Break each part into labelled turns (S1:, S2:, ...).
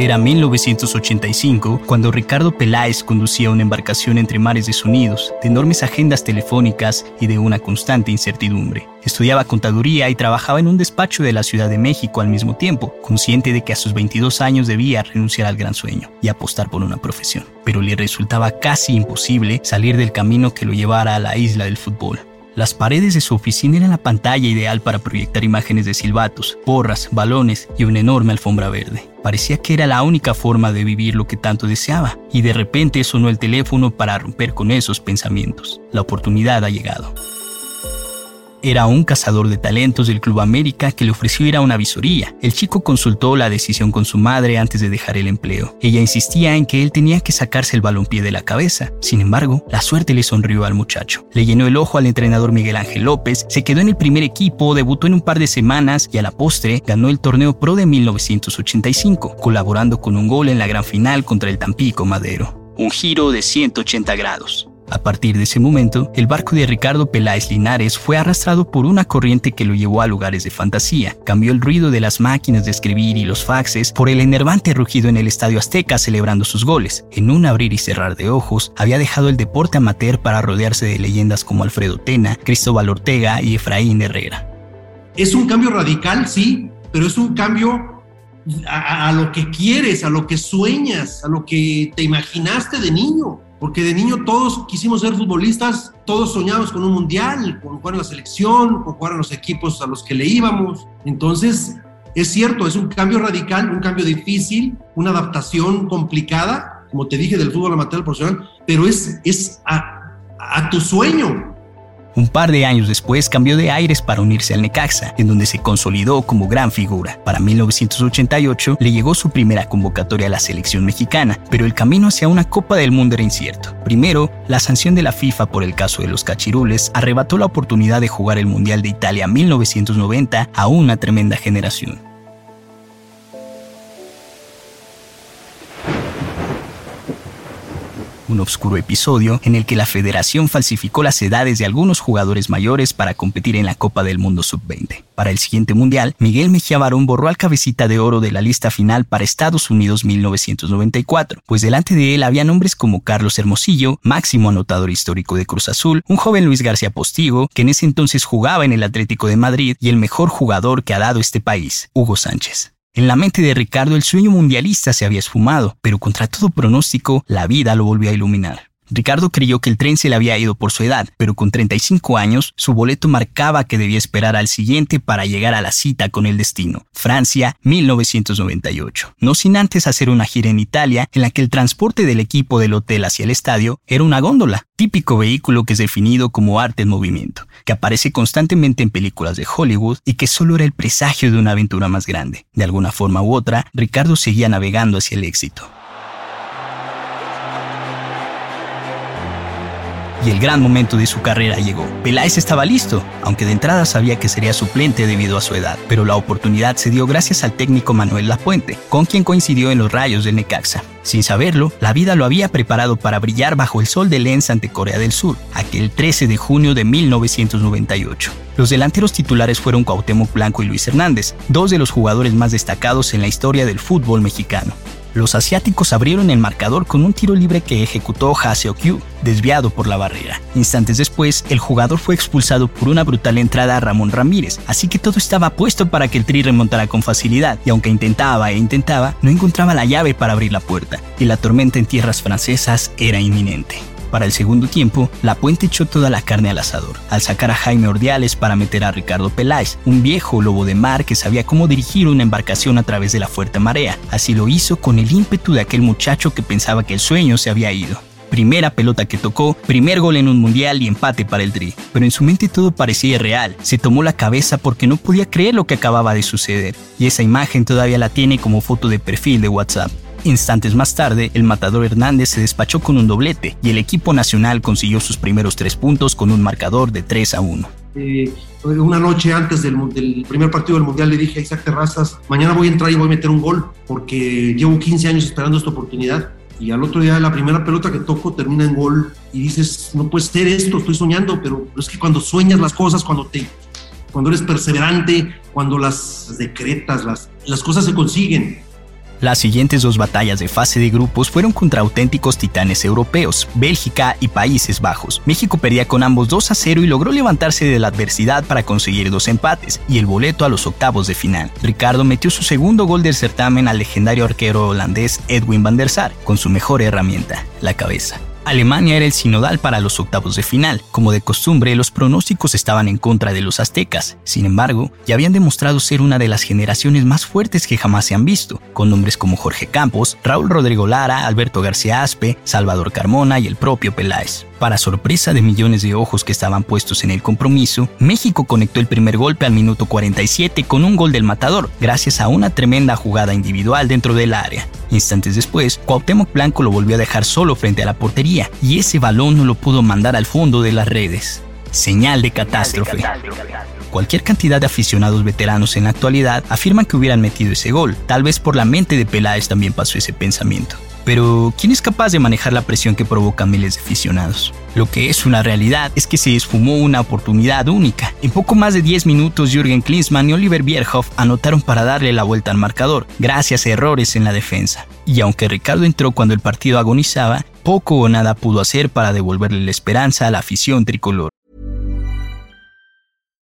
S1: Era 1985 cuando Ricardo Peláez conducía una embarcación entre mares de sonidos, de enormes agendas telefónicas y de una constante incertidumbre. Estudiaba contaduría y trabajaba en un despacho de la Ciudad de México al mismo tiempo, consciente de que a sus 22 años debía renunciar al gran sueño y apostar por una profesión. Pero le resultaba casi imposible salir del camino que lo llevara a la isla del fútbol. Las paredes de su oficina eran la pantalla ideal para proyectar imágenes de silbatos, porras, balones y una enorme alfombra verde. Parecía que era la única forma de vivir lo que tanto deseaba, y de repente sonó el teléfono para romper con esos pensamientos. La oportunidad ha llegado. Era un cazador de talentos del Club América que le ofreció ir a una visoría. El chico consultó la decisión con su madre antes de dejar el empleo. Ella insistía en que él tenía que sacarse el balompié de la cabeza. Sin embargo, la suerte le sonrió al muchacho. Le llenó el ojo al entrenador Miguel Ángel López, se quedó en el primer equipo, debutó en un par de semanas y a la postre ganó el torneo Pro de 1985, colaborando con un gol en la gran final contra el Tampico Madero. Un giro de 180 grados. A partir de ese momento, el barco de Ricardo Peláez Linares fue arrastrado por una corriente que lo llevó a lugares de fantasía. Cambió el ruido de las máquinas de escribir y los faxes por el enervante rugido en el Estadio Azteca celebrando sus goles. En un abrir y cerrar de ojos, había dejado el deporte amateur para rodearse de leyendas como Alfredo Tena, Cristóbal Ortega y Efraín Herrera.
S2: Es un cambio radical, sí, pero es un cambio a, lo que quieres, a lo que sueñas, a lo que te imaginaste de niño porque de niño todos quisimos ser futbolistas, todos soñábamos con un mundial, con jugar en la selección, con jugar en los equipos a los que le íbamos. Entonces, es cierto, es un cambio radical, un cambio difícil, una adaptación complicada, como te dije, del fútbol amateur al profesional, pero es, es a, a tu sueño,
S1: un par de años después cambió de aires para unirse al Necaxa, en donde se consolidó como gran figura. Para 1988 le llegó su primera convocatoria a la selección mexicana, pero el camino hacia una Copa del Mundo era incierto. Primero, la sanción de la FIFA por el caso de los cachirules arrebató la oportunidad de jugar el Mundial de Italia 1990 a una tremenda generación. Un oscuro episodio en el que la federación falsificó las edades de algunos jugadores mayores para competir en la Copa del Mundo Sub-20. Para el siguiente Mundial, Miguel Mejía Barón borró al cabecita de oro de la lista final para Estados Unidos 1994, pues delante de él había nombres como Carlos Hermosillo, máximo anotador histórico de Cruz Azul, un joven Luis García Postigo, que en ese entonces jugaba en el Atlético de Madrid, y el mejor jugador que ha dado este país, Hugo Sánchez. En la mente de Ricardo el sueño mundialista se había esfumado, pero contra todo pronóstico, la vida lo volvió a iluminar. Ricardo creyó que el tren se le había ido por su edad, pero con 35 años, su boleto marcaba que debía esperar al siguiente para llegar a la cita con el destino, Francia 1998. No sin antes hacer una gira en Italia en la que el transporte del equipo del hotel hacia el estadio era una góndola, típico vehículo que es definido como arte en movimiento, que aparece constantemente en películas de Hollywood y que solo era el presagio de una aventura más grande. De alguna forma u otra, Ricardo seguía navegando hacia el éxito. Y el gran momento de su carrera llegó. Peláez estaba listo, aunque de entrada sabía que sería suplente debido a su edad, pero la oportunidad se dio gracias al técnico Manuel Lapuente, con quien coincidió en los rayos del Necaxa. Sin saberlo, la vida lo había preparado para brillar bajo el sol de Lens ante Corea del Sur, aquel 13 de junio de 1998. Los delanteros titulares fueron Cuauhtémoc Blanco y Luis Hernández, dos de los jugadores más destacados en la historia del fútbol mexicano. Los asiáticos abrieron el marcador con un tiro libre que ejecutó Haseo Kyu, desviado por la barrera. Instantes después, el jugador fue expulsado por una brutal entrada a Ramón Ramírez, así que todo estaba puesto para que el Tri remontara con facilidad, y aunque intentaba e intentaba, no encontraba la llave para abrir la puerta, y la tormenta en tierras francesas era inminente. Para el segundo tiempo, La Puente echó toda la carne al asador, al sacar a Jaime Ordiales para meter a Ricardo Peláez, un viejo lobo de mar que sabía cómo dirigir una embarcación a través de la fuerte marea. Así lo hizo con el ímpetu de aquel muchacho que pensaba que el sueño se había ido. Primera pelota que tocó, primer gol en un mundial y empate para el Tri. Pero en su mente todo parecía irreal. Se tomó la cabeza porque no podía creer lo que acababa de suceder. Y esa imagen todavía la tiene como foto de perfil de WhatsApp. Instantes más tarde, el matador Hernández se despachó con un doblete y el equipo nacional consiguió sus primeros tres puntos con un marcador de 3 a 1.
S2: Eh, una noche antes del, primer partido del Mundial le dije a Isaac Terrazas, mañana voy a entrar y voy a meter un gol porque llevo 15 años esperando esta oportunidad y al otro día la primera pelota que toco termina en gol y dices, no puede ser esto, estoy soñando, pero es que cuando sueñas las cosas, cuando te cuando eres perseverante, cuando las decretas, las, las cosas se consiguen.
S1: Las siguientes dos batallas de fase de grupos fueron contra auténticos titanes europeos, Bélgica y Países Bajos. México perdía con ambos 2 a 0 y logró levantarse de la adversidad para conseguir dos empates y el boleto a los octavos de final. Ricardo metió su segundo gol del certamen al legendario arquero holandés Edwin van der Sar con su mejor herramienta, la cabeza. Alemania era el sinodal para los octavos de final. Como de costumbre, los pronósticos estaban en contra de los aztecas. Sin embargo, ya habían demostrado ser una de las generaciones más fuertes que jamás se han visto, con nombres como Jorge Campos, Raúl Rodrigo Lara, Alberto García Aspe, Salvador Carmona y el propio Peláez. Para sorpresa de millones de ojos que estaban puestos en el compromiso, México conectó el primer golpe al minuto 47 con un gol del matador, gracias a una tremenda jugada individual dentro del área. Instantes después, Cuauhtémoc Blanco lo volvió a dejar solo frente a la portería y ese balón no lo pudo mandar al fondo de las redes. Señal de catástrofe. Cualquier cantidad de aficionados veteranos en la actualidad afirman que hubieran metido ese gol. Tal vez por la mente de Peláez también pasó ese pensamiento. Pero, ¿quién es capaz de manejar la presión que provoca miles de aficionados? Lo que es una realidad es que se esfumó una oportunidad única. En poco más de 10 minutos, Jürgen Klinsmann y Oliver Bierhoff anotaron para darle la vuelta al marcador, gracias a errores en la defensa. Y aunque Ricardo entró cuando el partido agonizaba, poco o nada pudo hacer para devolverle la esperanza a la afición tricolor.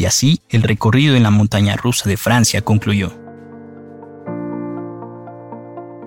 S1: Y así, el recorrido en la montaña rusa de Francia concluyó.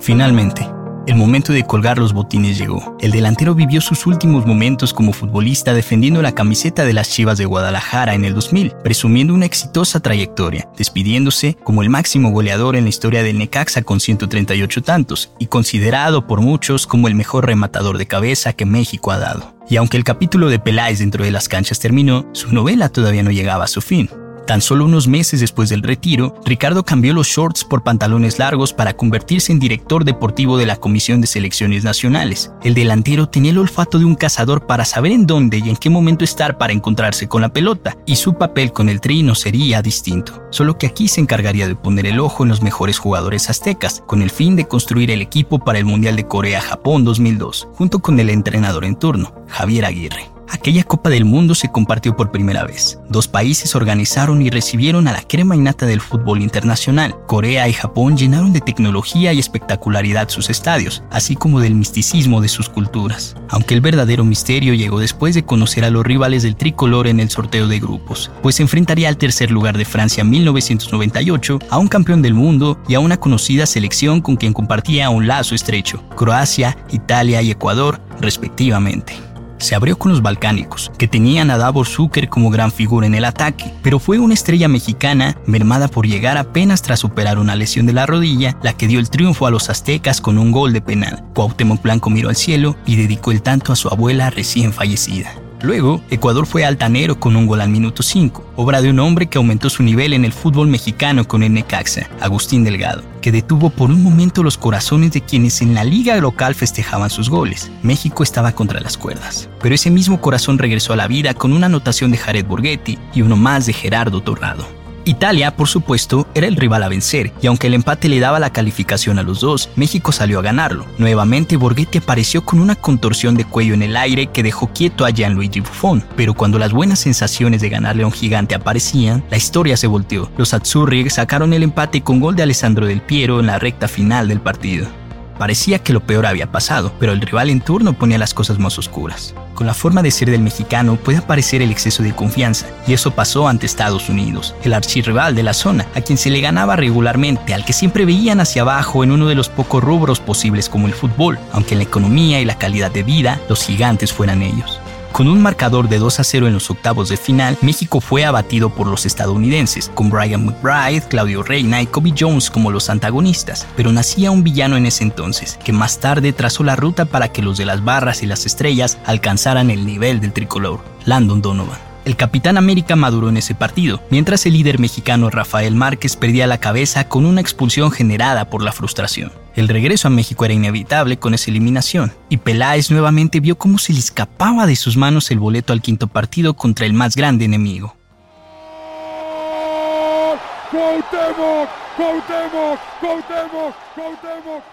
S1: Finalmente, el momento de colgar los botines llegó. El delantero vivió sus últimos momentos como futbolista defendiendo la camiseta de las Chivas de Guadalajara en el 2000, presumiendo una exitosa trayectoria, despidiéndose como el máximo goleador en la historia del Necaxa con 138 tantos y considerado por muchos como el mejor rematador de cabeza que México ha dado. Y aunque el capítulo de Peláez dentro de las canchas terminó, su novela todavía no llegaba a su fin. Tan solo unos meses después del retiro, Ricardo cambió los shorts por pantalones largos para convertirse en director deportivo de la Comisión de Selecciones Nacionales. El delantero tenía el olfato de un cazador para saber en dónde y en qué momento estar para encontrarse con la pelota, y su papel con el tri no sería distinto, solo que aquí se encargaría de poner el ojo en los mejores jugadores aztecas, con el fin de construir el equipo para el Mundial de Corea-Japón 2002, junto con el entrenador en turno, Javier Aguirre. Aquella Copa del Mundo se compartió por primera vez. Dos países organizaron y recibieron a la crema innata del fútbol internacional. Corea y Japón llenaron de tecnología y espectacularidad sus estadios, así como del misticismo de sus culturas. Aunque el verdadero misterio llegó después de conocer a los rivales del tricolor en el sorteo de grupos, pues se enfrentaría al tercer lugar de Francia 1998, a un campeón del mundo y a una conocida selección con quien compartía un lazo estrecho, Croacia, Italia y Ecuador, respectivamente se abrió con los balcánicos, que tenían a Davor Zucker como gran figura en el ataque, pero fue una estrella mexicana, mermada por llegar apenas tras superar una lesión de la rodilla, la que dio el triunfo a los aztecas con un gol de penal. Cuauhtémoc Blanco miró al cielo y dedicó el tanto a su abuela recién fallecida. Luego, Ecuador fue altanero con un gol al minuto 5, obra de un hombre que aumentó su nivel en el fútbol mexicano con el Necaxa, Agustín Delgado, que detuvo por un momento los corazones de quienes en la liga local festejaban sus goles. México estaba contra las cuerdas, pero ese mismo corazón regresó a la vida con una anotación de Jared Borghetti y uno más de Gerardo Torrado. Italia, por supuesto, era el rival a vencer, y aunque el empate le daba la calificación a los dos, México salió a ganarlo. Nuevamente, Borghetti apareció con una contorsión de cuello en el aire que dejó quieto a Gianluigi Buffon, pero cuando las buenas sensaciones de ganarle a un gigante aparecían, la historia se volteó. Los Azzurri sacaron el empate con gol de Alessandro Del Piero en la recta final del partido. Parecía que lo peor había pasado, pero el rival en turno ponía las cosas más oscuras. Con la forma de ser del mexicano puede aparecer el exceso de confianza, y eso pasó ante Estados Unidos, el archirrival de la zona, a quien se le ganaba regularmente, al que siempre veían hacia abajo en uno de los pocos rubros posibles como el fútbol, aunque en la economía y la calidad de vida los gigantes fueran ellos. Con un marcador de 2 a 0 en los octavos de final, México fue abatido por los estadounidenses, con Brian McBride, Claudio Reina y Kobe Jones como los antagonistas, pero nacía un villano en ese entonces, que más tarde trazó la ruta para que los de las barras y las estrellas alcanzaran el nivel del tricolor, Landon Donovan. El capitán América maduró en ese partido, mientras el líder mexicano Rafael Márquez perdía la cabeza con una expulsión generada por la frustración. El regreso a México era inevitable con esa eliminación, y Peláez nuevamente vio cómo se le escapaba de sus manos el boleto al quinto partido contra el más grande enemigo.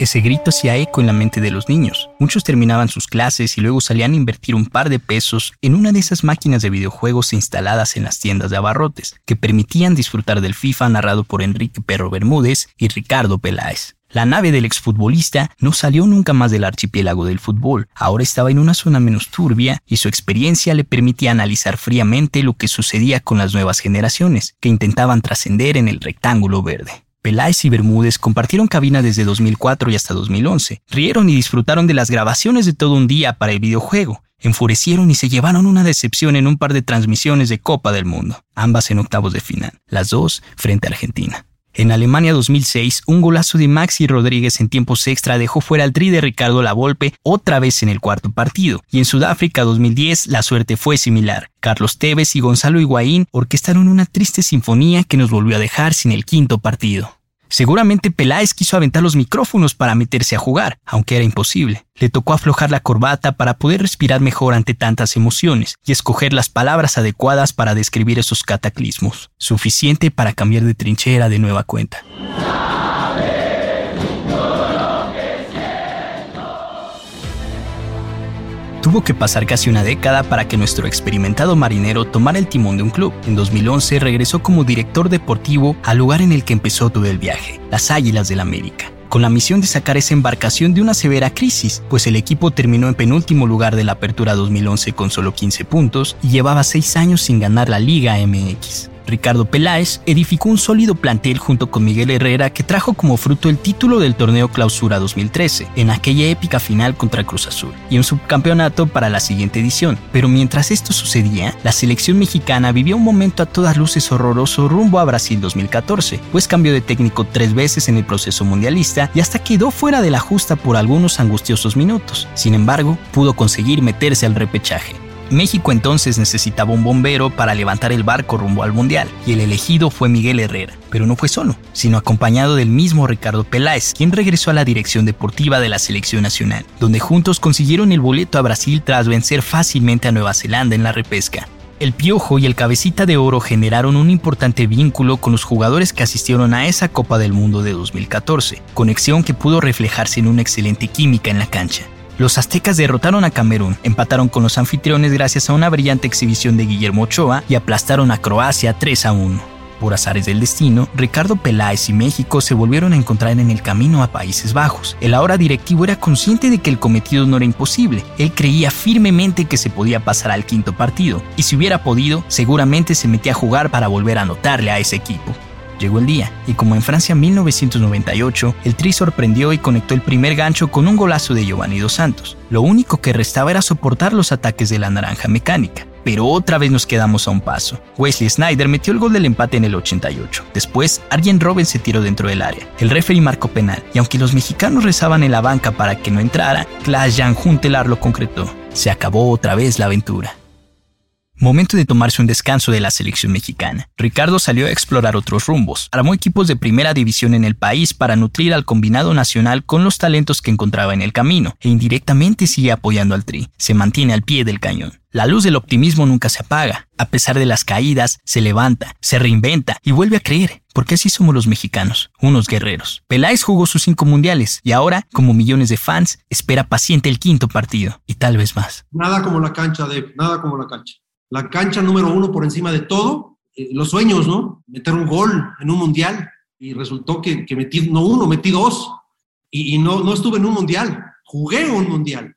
S1: Ese grito hacía eco en la mente de los niños. Muchos terminaban sus clases y luego salían a invertir un par de pesos en una de esas máquinas de videojuegos instaladas en las tiendas de abarrotes, que permitían disfrutar del FIFA narrado por Enrique Perro Bermúdez y Ricardo Peláez. La nave del exfutbolista no salió nunca más del archipiélago del fútbol. Ahora estaba en una zona menos turbia y su experiencia le permitía analizar fríamente lo que sucedía con las nuevas generaciones, que intentaban trascender en el rectángulo verde. Peláez y Bermúdez compartieron cabina desde 2004 y hasta 2011. Rieron y disfrutaron de las grabaciones de todo un día para el videojuego. Enfurecieron y se llevaron una decepción en un par de transmisiones de Copa del Mundo, ambas en octavos de final, las dos frente a Argentina. En Alemania 2006, un golazo de Maxi Rodríguez en tiempos extra dejó fuera al tri de Ricardo Lavolpe otra vez en el cuarto partido. Y en Sudáfrica 2010 la suerte fue similar. Carlos Tevez y Gonzalo Higuaín orquestaron una triste sinfonía que nos volvió a dejar sin el quinto partido. Seguramente Peláez quiso aventar los micrófonos para meterse a jugar, aunque era imposible. Le tocó aflojar la corbata para poder respirar mejor ante tantas emociones y escoger las palabras adecuadas para describir esos cataclismos, suficiente para cambiar de trinchera de nueva cuenta. Tuvo que pasar casi una década para que nuestro experimentado marinero tomara el timón de un club. En 2011 regresó como director deportivo al lugar en el que empezó todo el viaje, las Águilas del América con la misión de sacar esa embarcación de una severa crisis, pues el equipo terminó en penúltimo lugar de la Apertura 2011 con solo 15 puntos y llevaba 6 años sin ganar la Liga MX. Ricardo Peláez edificó un sólido plantel junto con Miguel Herrera que trajo como fruto el título del torneo Clausura 2013, en aquella épica final contra Cruz Azul, y un subcampeonato para la siguiente edición. Pero mientras esto sucedía, la selección mexicana vivía un momento a todas luces horroroso rumbo a Brasil 2014, pues cambió de técnico tres veces en el proceso mundialista y hasta quedó fuera de la justa por algunos angustiosos minutos. Sin embargo, pudo conseguir meterse al repechaje. México entonces necesitaba un bombero para levantar el barco rumbo al Mundial, y el elegido fue Miguel Herrera, pero no fue solo, sino acompañado del mismo Ricardo Peláez, quien regresó a la dirección deportiva de la selección nacional, donde juntos consiguieron el boleto a Brasil tras vencer fácilmente a Nueva Zelanda en la repesca. El Piojo y el Cabecita de Oro generaron un importante vínculo con los jugadores que asistieron a esa Copa del Mundo de 2014, conexión que pudo reflejarse en una excelente química en la cancha. Los aztecas derrotaron a Camerún, empataron con los anfitriones gracias a una brillante exhibición de Guillermo Ochoa y aplastaron a Croacia 3 a 1. Por azares del destino, Ricardo Peláez y México se volvieron a encontrar en el camino a Países Bajos. El ahora directivo era consciente de que el cometido no era imposible. Él creía firmemente que se podía pasar al quinto partido, y si hubiera podido, seguramente se metía a jugar para volver a anotarle a ese equipo. Llegó el día, y como en Francia 1998, el Tri sorprendió y conectó el primer gancho con un golazo de Giovanni Dos Santos. Lo único que restaba era soportar los ataques de la naranja mecánica. Pero otra vez nos quedamos a un paso. Wesley Snyder metió el gol del empate en el 88. Después, Arjen Robben se tiró dentro del área. El referee marcó penal, y aunque los mexicanos rezaban en la banca para que no entrara, Klaas Jan Juntelar lo concretó. Se acabó otra vez la aventura. Momento de tomarse un descanso de la selección mexicana. Ricardo salió a explorar otros rumbos. Armó equipos de primera división en el país para nutrir al combinado nacional con los talentos que encontraba en el camino, e indirectamente sigue apoyando al Tri. Se mantiene al pie del cañón. La luz del optimismo nunca se apaga. A pesar de las caídas, se levanta, se reinventa y vuelve a creer, porque así somos los mexicanos, unos guerreros. Peláez jugó sus cinco mundiales y ahora, como millones de fans, espera paciente el quinto partido y tal vez más.
S2: Nada como la cancha, de nada como la cancha. La cancha número uno por encima de todo, eh, los sueños, ¿no? Meter un gol en un mundial y resultó que, metí, no uno, metí dos y, y no, no estuve en un mundial, jugué un mundial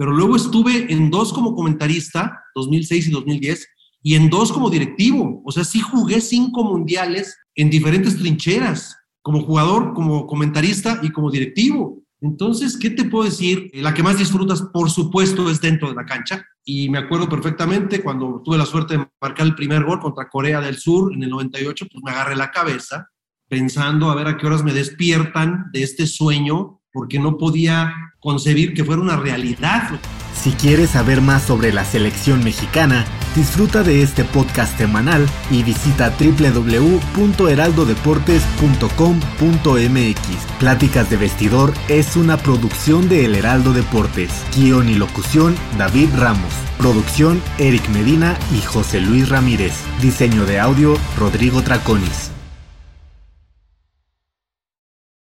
S2: pero luego estuve en dos como comentarista, 2006 y 2010, y en dos como directivo. O sea, sí jugué cinco mundiales en diferentes trincheras, como jugador, como comentarista y como directivo. Entonces, ¿qué te puedo decir? La que más disfrutas, por supuesto, es dentro de la cancha. Y me acuerdo perfectamente cuando tuve la suerte de marcar el primer gol contra Corea del Sur en el 98, pues me agarré la cabeza pensando a ver a qué horas me despiertan de este sueño porque no podía concebir que fuera una realidad.
S3: Si quieres saber más sobre la selección mexicana, disfruta de este podcast semanal y visita www.heraldodeportes.com.mx. Pláticas de vestidor es una producción de El Heraldo Deportes. Guión y locución David Ramos. Producción Eric Medina y José Luis Ramírez. Diseño de audio Rodrigo Traconis.